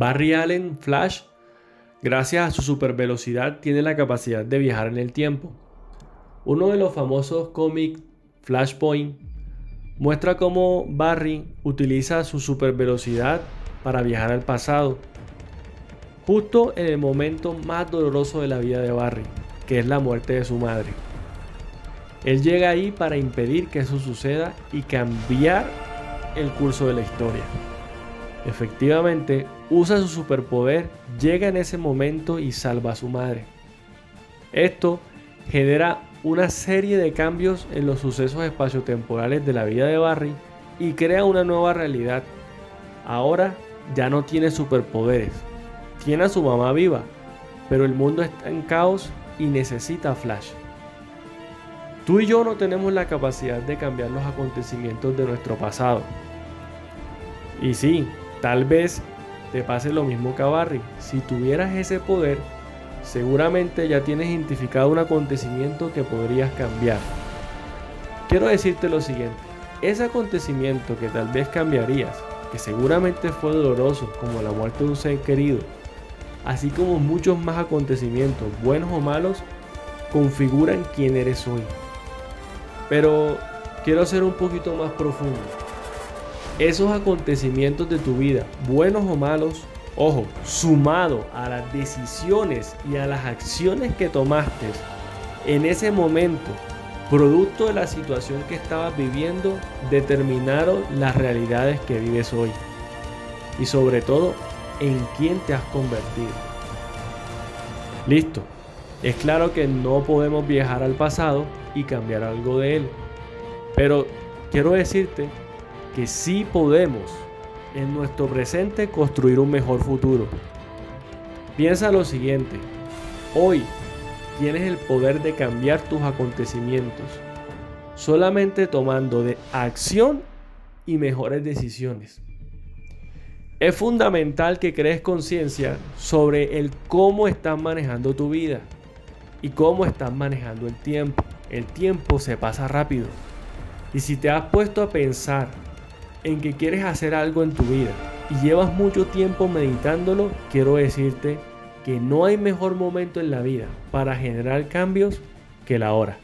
Barry Allen, Flash, gracias a su supervelocidad, tiene la capacidad de viajar en el tiempo. Uno de los famosos cómics Flashpoint muestra cómo Barry utiliza su supervelocidad para viajar al pasado, justo en el momento más doloroso de la vida de Barry, que es la muerte de su madre. Él llega ahí para impedir que eso suceda y cambiar el curso de la historia. Efectivamente, usa su superpoder, llega en ese momento y salva a su madre. Esto genera una serie de cambios en los sucesos espaciotemporales de la vida de Barry y crea una nueva realidad. Ahora ya no tiene superpoderes, tiene a su mamá viva, pero el mundo está en caos y necesita a Flash. Tú y yo no tenemos la capacidad de cambiar los acontecimientos de nuestro pasado. Y sí, tal vez te pase lo mismo que a Barry. Si tuvieras ese poder, seguramente ya tienes identificado un acontecimiento que podrías cambiar. Quiero decirte lo siguiente, ese acontecimiento que tal vez cambiarías, que seguramente fue doloroso como la muerte de un ser querido, así como muchos más acontecimientos, buenos o malos, configuran quién eres hoy. Pero quiero ser un poquito más profundo. Esos acontecimientos de tu vida, buenos o malos, Ojo, sumado a las decisiones y a las acciones que tomaste en ese momento, producto de la situación que estabas viviendo, determinaron las realidades que vives hoy. Y sobre todo, en quién te has convertido. Listo. Es claro que no podemos viajar al pasado y cambiar algo de él. Pero quiero decirte que sí podemos en nuestro presente construir un mejor futuro. Piensa lo siguiente, hoy tienes el poder de cambiar tus acontecimientos solamente tomando de acción y mejores decisiones. Es fundamental que crees conciencia sobre el cómo estás manejando tu vida y cómo estás manejando el tiempo. El tiempo se pasa rápido. Y si te has puesto a pensar en que quieres hacer algo en tu vida y llevas mucho tiempo meditándolo, quiero decirte que no hay mejor momento en la vida para generar cambios que la hora.